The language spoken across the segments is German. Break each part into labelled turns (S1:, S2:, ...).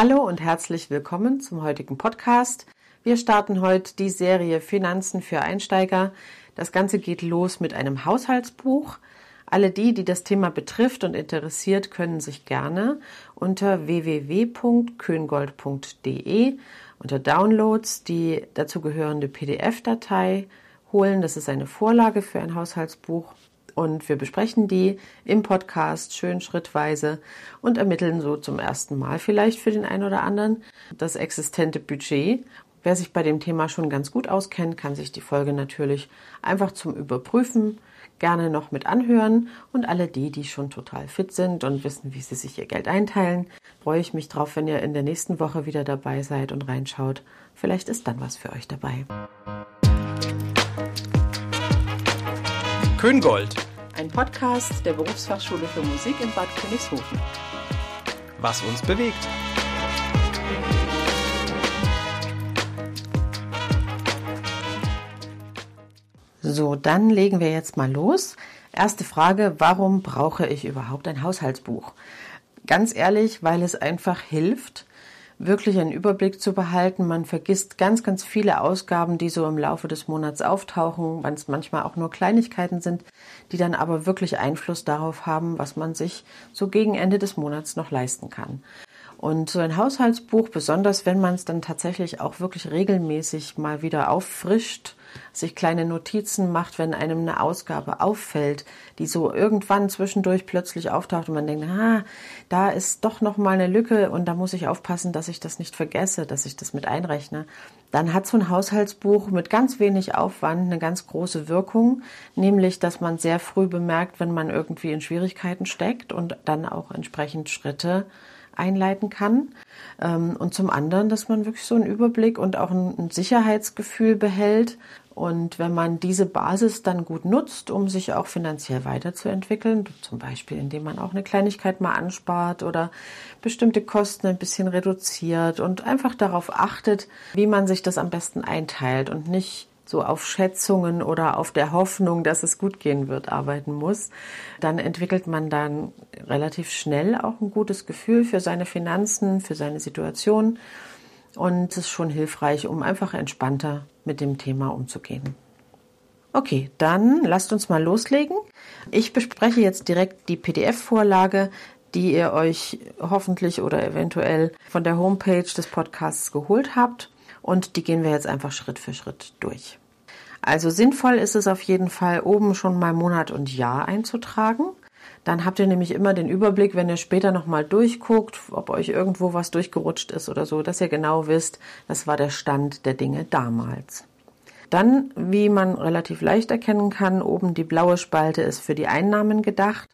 S1: Hallo und herzlich willkommen zum heutigen Podcast. Wir starten heute die Serie Finanzen für Einsteiger. Das Ganze geht los mit einem Haushaltsbuch. Alle die, die das Thema betrifft und interessiert, können sich gerne unter www.köngold.de unter Downloads die dazugehörende PDF-Datei holen. Das ist eine Vorlage für ein Haushaltsbuch und wir besprechen die im Podcast schön schrittweise und ermitteln so zum ersten Mal vielleicht für den einen oder anderen das existente Budget. Wer sich bei dem Thema schon ganz gut auskennt, kann sich die Folge natürlich einfach zum Überprüfen gerne noch mit anhören. Und alle die, die schon total fit sind und wissen, wie sie sich ihr Geld einteilen, freue ich mich drauf, wenn ihr in der nächsten Woche wieder dabei seid und reinschaut. Vielleicht ist dann was für euch dabei.
S2: Köngold.
S1: Ein Podcast der Berufsfachschule für Musik in Bad Königshofen.
S2: Was uns bewegt.
S1: So, dann legen wir jetzt mal los. Erste Frage, warum brauche ich überhaupt ein Haushaltsbuch? Ganz ehrlich, weil es einfach hilft, wirklich einen Überblick zu behalten. Man vergisst ganz, ganz viele Ausgaben, die so im Laufe des Monats auftauchen, wenn es manchmal auch nur Kleinigkeiten sind, die dann aber wirklich Einfluss darauf haben, was man sich so gegen Ende des Monats noch leisten kann. Und so ein Haushaltsbuch, besonders wenn man es dann tatsächlich auch wirklich regelmäßig mal wieder auffrischt, sich kleine Notizen macht, wenn einem eine Ausgabe auffällt, die so irgendwann zwischendurch plötzlich auftaucht und man denkt, ah, da ist doch noch mal eine Lücke und da muss ich aufpassen, dass ich das nicht vergesse, dass ich das mit einrechne. Dann hat so ein Haushaltsbuch mit ganz wenig Aufwand eine ganz große Wirkung, nämlich, dass man sehr früh bemerkt, wenn man irgendwie in Schwierigkeiten steckt und dann auch entsprechend Schritte einleiten kann. Ähm, und zum anderen, dass man wirklich so einen Überblick und auch ein Sicherheitsgefühl behält. Und wenn man diese Basis dann gut nutzt, um sich auch finanziell weiterzuentwickeln, zum Beispiel indem man auch eine Kleinigkeit mal anspart oder bestimmte Kosten ein bisschen reduziert und einfach darauf achtet, wie man sich das am besten einteilt und nicht so auf Schätzungen oder auf der Hoffnung, dass es gut gehen wird, arbeiten muss, dann entwickelt man dann relativ schnell auch ein gutes Gefühl für seine Finanzen, für seine Situation und es ist schon hilfreich, um einfach entspannter mit dem Thema umzugehen. Okay, dann lasst uns mal loslegen. Ich bespreche jetzt direkt die PDF-Vorlage, die ihr euch hoffentlich oder eventuell von der Homepage des Podcasts geholt habt. Und die gehen wir jetzt einfach Schritt für Schritt durch. Also sinnvoll ist es auf jeden Fall, oben schon mal Monat und Jahr einzutragen. Dann habt ihr nämlich immer den Überblick, wenn ihr später nochmal durchguckt, ob euch irgendwo was durchgerutscht ist oder so, dass ihr genau wisst, das war der Stand der Dinge damals. Dann, wie man relativ leicht erkennen kann, oben die blaue Spalte ist für die Einnahmen gedacht.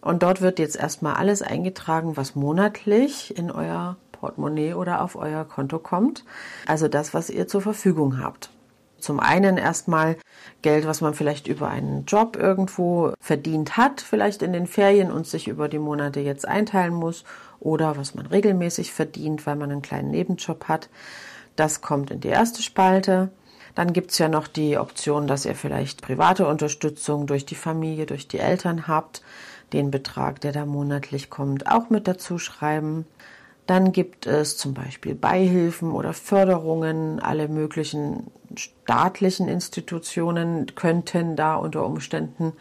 S1: Und dort wird jetzt erstmal alles eingetragen, was monatlich in euer Portemonnaie oder auf euer Konto kommt. Also das, was ihr zur Verfügung habt. Zum einen erstmal Geld, was man vielleicht über einen Job irgendwo verdient hat, vielleicht in den Ferien und sich über die Monate jetzt einteilen muss oder was man regelmäßig verdient, weil man einen kleinen Nebenjob hat. Das kommt in die erste Spalte. Dann gibt's ja noch die Option, dass ihr vielleicht private Unterstützung durch die Familie, durch die Eltern habt. Den Betrag, der da monatlich kommt, auch mit dazu schreiben. Dann gibt es zum Beispiel Beihilfen oder Förderungen. Alle möglichen staatlichen Institutionen könnten da unter Umständen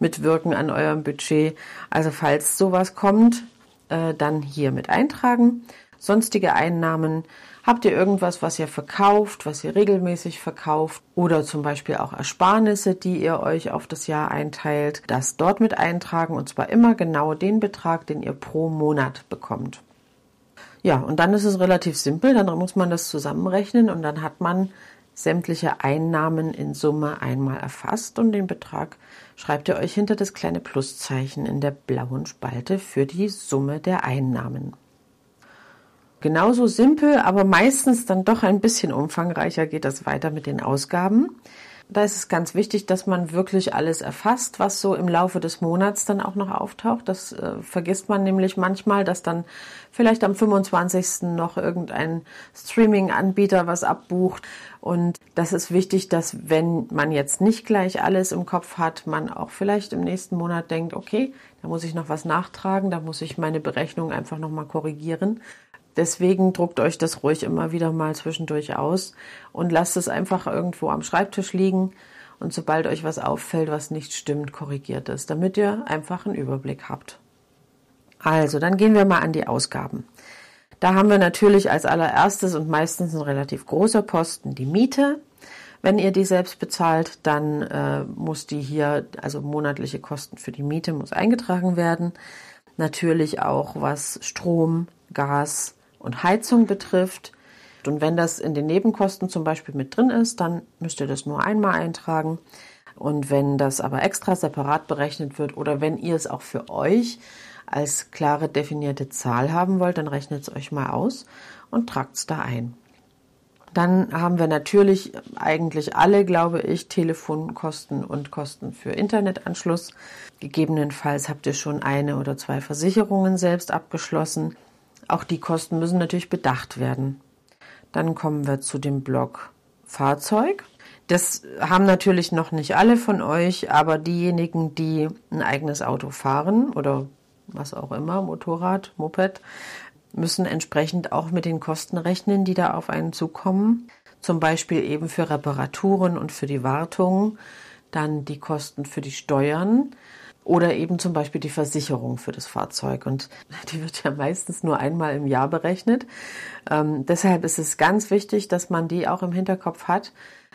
S1: mitwirken an eurem Budget. Also falls sowas kommt, äh, dann hier mit eintragen. Sonstige Einnahmen. Habt ihr irgendwas, was ihr verkauft, was ihr regelmäßig verkauft oder zum Beispiel auch Ersparnisse, die ihr euch auf das Jahr einteilt, das dort mit eintragen und zwar immer genau den Betrag, den ihr pro Monat bekommt. Ja, und dann ist es relativ simpel, dann muss man das zusammenrechnen und dann hat man sämtliche Einnahmen in Summe einmal erfasst und den Betrag schreibt ihr euch hinter das kleine Pluszeichen in der blauen Spalte für die Summe der Einnahmen. Genauso simpel, aber meistens dann doch ein bisschen umfangreicher geht das weiter mit den Ausgaben da ist es ganz wichtig, dass man wirklich alles erfasst, was so im Laufe des Monats dann auch noch auftaucht. Das äh, vergisst man nämlich manchmal, dass dann vielleicht am 25. noch irgendein Streaming-Anbieter was abbucht. Und das ist wichtig, dass wenn man jetzt nicht gleich alles im Kopf hat, man auch vielleicht im nächsten Monat denkt, okay, da muss ich noch was nachtragen, da muss ich meine Berechnung einfach nochmal korrigieren. Deswegen druckt euch das ruhig immer wieder mal zwischendurch aus und lasst es einfach irgendwo am Schreibtisch liegen. Und sobald euch was auffällt, was nicht stimmt, korrigiert es, damit ihr einfach einen Überblick habt. Also, dann gehen wir mal an die Ausgaben. Da haben wir natürlich als allererstes und meistens ein relativ großer Posten die Miete. Wenn ihr die selbst bezahlt, dann äh, muss die hier, also monatliche Kosten für die Miete muss eingetragen werden. Natürlich auch was Strom, Gas und Heizung betrifft. Und wenn das in den Nebenkosten zum Beispiel mit drin ist, dann müsst ihr das nur einmal eintragen. Und wenn das aber extra separat berechnet wird oder wenn ihr es auch für euch als klare definierte Zahl haben wollt, dann rechnet es euch mal aus und tragt es da ein. Dann haben wir natürlich eigentlich alle, glaube ich, Telefonkosten und Kosten für Internetanschluss. Gegebenenfalls habt ihr schon eine oder zwei Versicherungen selbst abgeschlossen. Auch die Kosten müssen natürlich bedacht werden. Dann kommen wir zu dem Block Fahrzeug. Das haben natürlich noch nicht alle von euch, aber diejenigen, die ein eigenes Auto fahren oder was auch immer, Motorrad, Moped, müssen entsprechend auch mit den Kosten rechnen, die da auf einen zukommen. Zum Beispiel eben für Reparaturen und für die Wartung, dann die Kosten für die Steuern oder eben zum Beispiel die Versicherung für das Fahrzeug. Und die wird ja meistens nur einmal im Jahr berechnet. Ähm, deshalb ist es ganz wichtig, dass man die auch im Hinterkopf hat,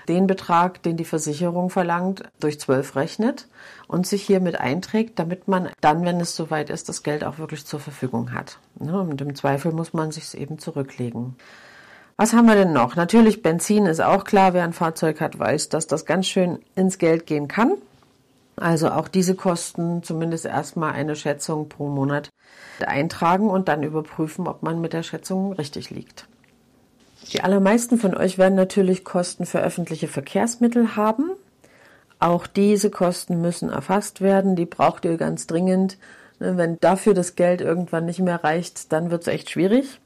S1: den Betrag, den die Versicherung verlangt, durch zwölf rechnet und sich hiermit einträgt, damit man dann, wenn es soweit ist, das Geld auch wirklich zur Verfügung hat. Und im Zweifel muss man sich es eben zurücklegen. Was haben wir denn noch? Natürlich Benzin ist auch klar. Wer ein Fahrzeug hat, weiß, dass das ganz schön ins Geld gehen kann. Also auch diese Kosten zumindest erstmal eine Schätzung pro Monat eintragen und dann überprüfen, ob man mit der Schätzung richtig liegt. Die allermeisten von euch werden natürlich Kosten für öffentliche Verkehrsmittel haben. Auch diese Kosten müssen erfasst werden. Die braucht ihr ganz dringend. Ne, wenn dafür das Geld irgendwann nicht mehr reicht, dann wird es echt schwierig.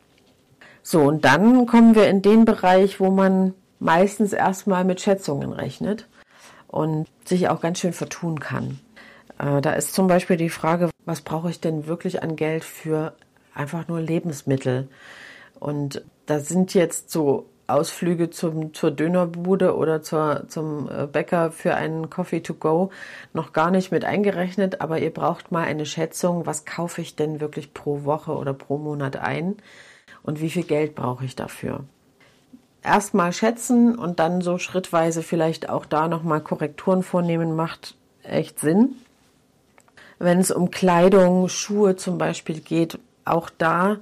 S1: So, und dann kommen wir in den Bereich, wo man meistens erstmal mit Schätzungen rechnet und sich auch ganz schön vertun kann. Äh, da ist zum Beispiel die Frage, was brauche ich denn wirklich an Geld für einfach nur Lebensmittel? Und da sind jetzt so Ausflüge zum, zur Dönerbude oder zur, zum äh, Bäcker für einen Coffee to go noch gar nicht mit eingerechnet, aber ihr braucht mal eine Schätzung, was kaufe ich denn wirklich pro Woche oder pro Monat ein und wie viel Geld brauche ich dafür. Erstmal schätzen und dann so schrittweise vielleicht auch da nochmal Korrekturen vornehmen, macht echt Sinn. Wenn es um Kleidung, Schuhe zum Beispiel geht, auch da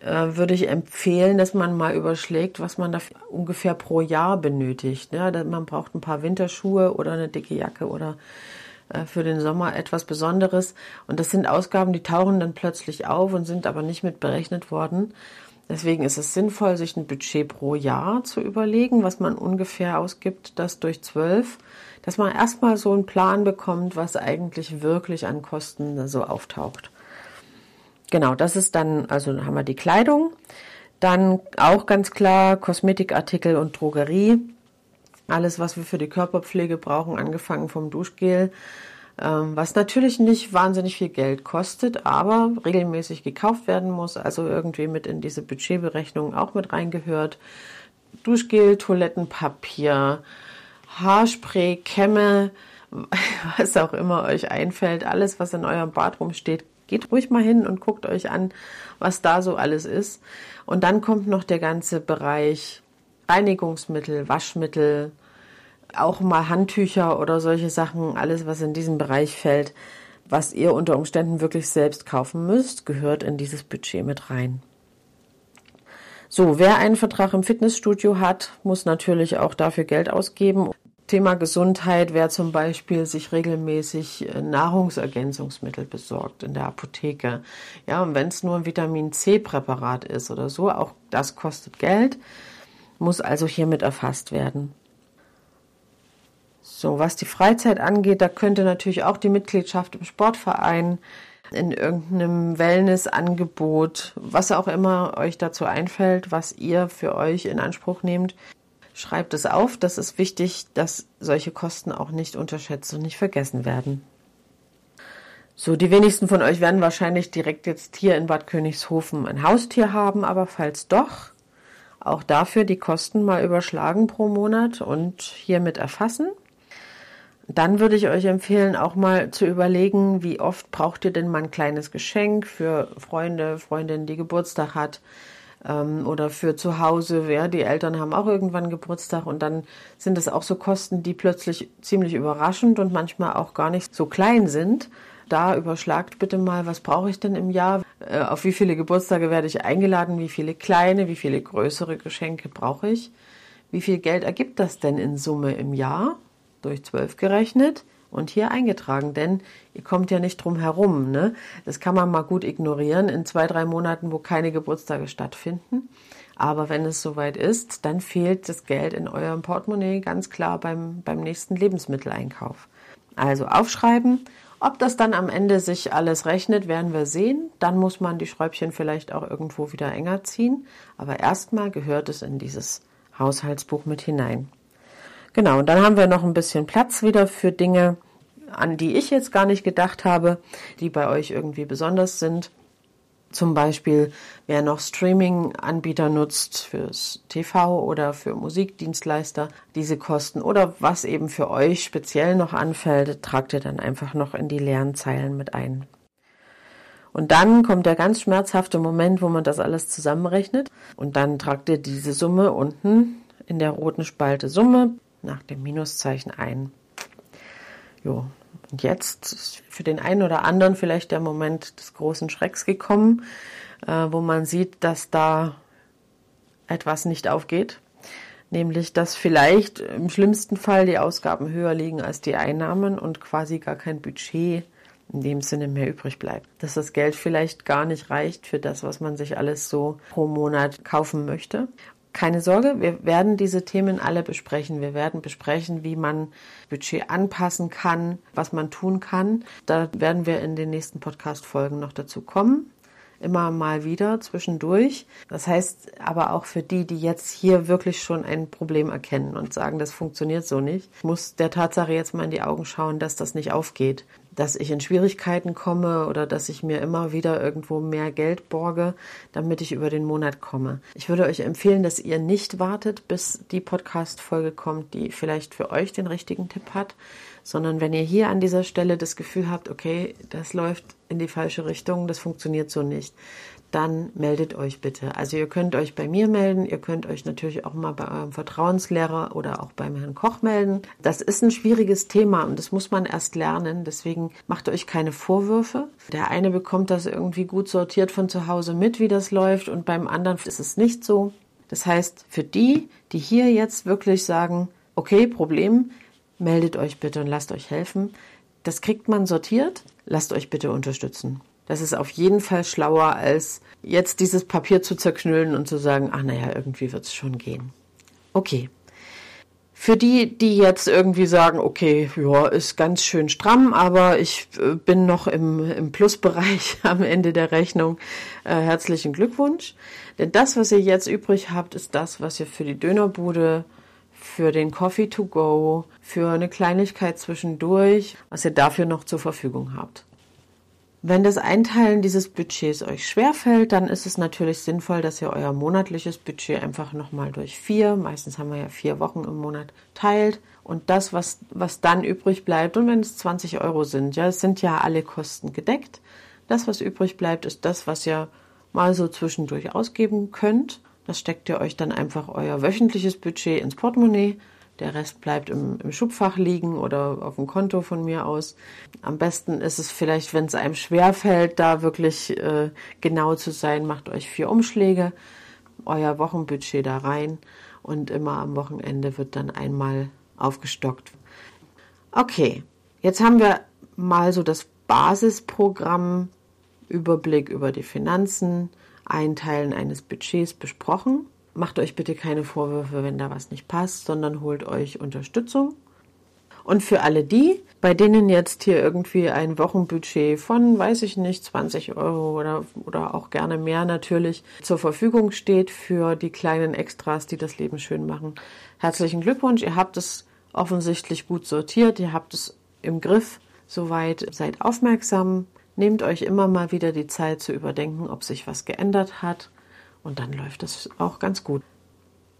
S1: äh, würde ich empfehlen, dass man mal überschlägt, was man da ungefähr pro Jahr benötigt. Ja, man braucht ein paar Winterschuhe oder eine dicke Jacke oder äh, für den Sommer etwas Besonderes. Und das sind Ausgaben, die tauchen dann plötzlich auf und sind aber nicht mit berechnet worden. Deswegen ist es sinnvoll, sich ein Budget pro Jahr zu überlegen, was man ungefähr ausgibt, das durch zwölf, dass man erstmal so einen Plan bekommt, was eigentlich wirklich an Kosten so auftaucht. Genau, das ist dann, also haben wir die Kleidung. Dann auch ganz klar Kosmetikartikel und Drogerie. Alles, was wir für die Körperpflege brauchen, angefangen vom Duschgel, was natürlich nicht wahnsinnig viel Geld kostet, aber regelmäßig gekauft werden muss, also irgendwie mit in diese Budgetberechnung auch mit reingehört. Duschgel, Toilettenpapier, Haarspray, Kämme, was auch immer euch einfällt, alles, was in eurem Bad rumsteht, Geht ruhig mal hin und guckt euch an, was da so alles ist. Und dann kommt noch der ganze Bereich Reinigungsmittel, Waschmittel, auch mal Handtücher oder solche Sachen, alles, was in diesen Bereich fällt, was ihr unter Umständen wirklich selbst kaufen müsst, gehört in dieses Budget mit rein. So, wer einen Vertrag im Fitnessstudio hat, muss natürlich auch dafür Geld ausgeben. Thema Gesundheit, wer zum Beispiel sich regelmäßig äh, Nahrungsergänzungsmittel besorgt in der Apotheke. Ja, und wenn es nur ein Vitamin C-Präparat ist oder so, auch das kostet Geld, muss also hiermit erfasst werden. So, was die Freizeit angeht, da könnte natürlich auch die Mitgliedschaft im Sportverein, in irgendeinem Wellnessangebot, was auch immer euch dazu einfällt, was ihr für euch in Anspruch nehmt, Schreibt es auf, das ist wichtig, dass solche Kosten auch nicht unterschätzt und nicht vergessen werden. So, die wenigsten von euch werden wahrscheinlich direkt jetzt hier in Bad Königshofen ein Haustier haben, aber falls doch, auch dafür die Kosten mal überschlagen pro Monat und hiermit erfassen. Dann würde ich euch empfehlen, auch mal zu überlegen, wie oft braucht ihr denn mal ein kleines Geschenk für Freunde, Freundinnen, die Geburtstag hat ähm, oder für zu Hause. Ja, die Eltern haben auch irgendwann Geburtstag und dann sind es auch so Kosten, die plötzlich ziemlich überraschend und manchmal auch gar nicht so klein sind da überschlagt bitte mal, was brauche ich denn im Jahr? Äh, auf wie viele Geburtstage werde ich eingeladen? Wie viele kleine, wie viele größere Geschenke brauche ich? Wie viel Geld ergibt das denn in Summe im Jahr? Durch zwölf gerechnet und hier eingetragen, denn ihr kommt ja nicht drum herum. Ne? Das kann man mal gut ignorieren in zwei, drei Monaten, wo keine Geburtstage stattfinden. Aber wenn es soweit ist, dann fehlt das Geld in eurem Portemonnaie ganz klar beim, beim nächsten Lebensmitteleinkauf. Also aufschreiben ob das dann am Ende sich alles rechnet, werden wir sehen. Dann muss man die Schräubchen vielleicht auch irgendwo wieder enger ziehen. Aber erstmal gehört es in dieses Haushaltsbuch mit hinein. Genau, und dann haben wir noch ein bisschen Platz wieder für Dinge, an die ich jetzt gar nicht gedacht habe, die bei euch irgendwie besonders sind. Zum Beispiel, wer noch Streaming-Anbieter nutzt fürs TV oder für Musikdienstleister, diese Kosten oder was eben für euch speziell noch anfällt, tragt ihr dann einfach noch in die leeren Zeilen mit ein. Und dann kommt der ganz schmerzhafte Moment, wo man das alles zusammenrechnet. Und dann tragt ihr diese Summe unten in der roten Spalte Summe nach dem Minuszeichen ein. Jo, und jetzt ist für den einen oder anderen vielleicht der Moment des großen Schrecks gekommen, äh, wo man sieht, dass da etwas nicht aufgeht. Nämlich, dass vielleicht im schlimmsten Fall die Ausgaben höher liegen als die Einnahmen und quasi gar kein Budget in dem Sinne mehr übrig bleibt. Dass das Geld vielleicht gar nicht reicht für das, was man sich alles so pro Monat kaufen möchte keine Sorge, wir werden diese Themen alle besprechen. Wir werden besprechen, wie man Budget anpassen kann, was man tun kann. Da werden wir in den nächsten Podcast-Folgen noch dazu kommen. Immer mal wieder zwischendurch. Das heißt aber auch für die, die jetzt hier wirklich schon ein Problem erkennen und sagen, das funktioniert so nicht, muss der Tatsache jetzt mal in die Augen schauen, dass das nicht aufgeht dass ich in Schwierigkeiten komme oder dass ich mir immer wieder irgendwo mehr Geld borge, damit ich über den Monat komme. Ich würde euch empfehlen, dass ihr nicht wartet, bis die Podcast-Folge kommt, die vielleicht für euch den richtigen Tipp hat, sondern wenn ihr hier an dieser Stelle das Gefühl habt, okay, das läuft in die falsche Richtung, das funktioniert so nicht, dann meldet euch bitte. Also ihr könnt euch bei mir melden, ihr könnt euch natürlich auch mal bei eurem Vertrauenslehrer oder auch beim Herrn Koch melden. Das ist ein schwieriges Thema und das muss man erst lernen. Deswegen macht euch keine Vorwürfe. Der eine bekommt das irgendwie gut sortiert von zu Hause mit, wie das läuft und beim anderen ist es nicht so. Das heißt, für die, die hier jetzt wirklich sagen, okay, Problem, meldet euch bitte und lasst euch helfen. Das kriegt man sortiert. Lasst euch bitte unterstützen. Das ist auf jeden Fall schlauer, als jetzt dieses Papier zu zerknüllen und zu sagen, ach naja, irgendwie wird es schon gehen. Okay. Für die, die jetzt irgendwie sagen, okay, ja, ist ganz schön stramm, aber ich äh, bin noch im, im Plusbereich am Ende der Rechnung, äh, herzlichen Glückwunsch. Denn das, was ihr jetzt übrig habt, ist das, was ihr für die Dönerbude, für den Coffee to go, für eine Kleinigkeit zwischendurch, was ihr dafür noch zur Verfügung habt. Wenn das Einteilen dieses Budgets euch schwerfällt, dann ist es natürlich sinnvoll, dass ihr euer monatliches Budget einfach nochmal durch vier, meistens haben wir ja vier Wochen im Monat, teilt und das, was, was dann übrig bleibt, und wenn es 20 Euro sind, ja, es sind ja alle Kosten gedeckt, das, was übrig bleibt, ist das, was ihr mal so zwischendurch ausgeben könnt. Das steckt ihr euch dann einfach euer wöchentliches Budget ins Portemonnaie der Rest bleibt im, im Schubfach liegen oder auf dem Konto von mir aus. Am besten ist es vielleicht, wenn es einem schwerfällt, da wirklich äh, genau zu sein, macht euch vier Umschläge, euer Wochenbudget da rein und immer am Wochenende wird dann einmal aufgestockt. Okay, jetzt haben wir mal so das Basisprogramm, Überblick über die Finanzen, Einteilen eines Budgets besprochen. Macht euch bitte keine Vorwürfe, wenn da was nicht passt, sondern holt euch Unterstützung. Und für alle die, bei denen jetzt hier irgendwie ein Wochenbudget von, weiß ich nicht, 20 Euro oder, oder auch gerne mehr natürlich zur Verfügung steht für die kleinen Extras, die das Leben schön machen. Herzlichen Glückwunsch, ihr habt es offensichtlich gut sortiert, ihr habt es im Griff, Soweit seid aufmerksam, nehmt euch immer mal wieder die Zeit zu überdenken, ob sich was geändert hat und dann läuft es auch ganz gut.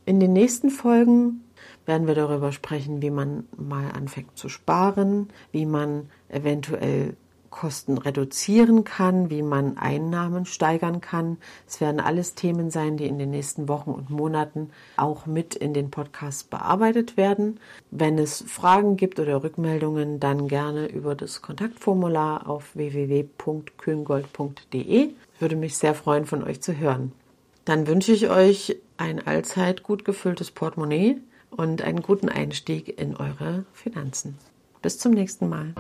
S1: In den nächsten Folgen werden wir darüber sprechen, wie man mal anfängt zu sparen, wie man eventuell Kosten reduzieren kann, wie man Einnahmen steigern kann. Es werden alles Themen sein, die in den nächsten Wochen und Monaten auch mit in den Podcasts bearbeitet werden. Wenn es Fragen gibt oder Rückmeldungen, dann gerne über das Kontaktformular auf www.köngold.de. Würde mich sehr freuen, von euch zu hören. Dann wünsche ich euch ein allzeit gut gefülltes Portemonnaie und einen guten Einstieg in eure Finanzen. Bis zum nächsten Mal.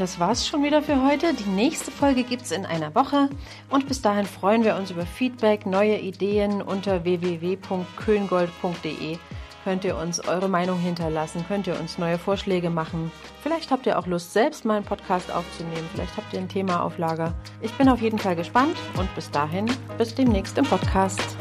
S1: Das war's schon wieder für heute. Die nächste Folge gibt's in einer Woche. Und bis dahin freuen wir uns über Feedback, neue Ideen unter www.köngold.de könnt ihr uns eure Meinung hinterlassen, könnt ihr uns neue Vorschläge machen. Vielleicht habt ihr auch Lust, selbst mal einen Podcast aufzunehmen. Vielleicht habt ihr ein Thema auf Lager. Ich bin auf jeden Fall gespannt und bis dahin, bis demnächst im Podcast.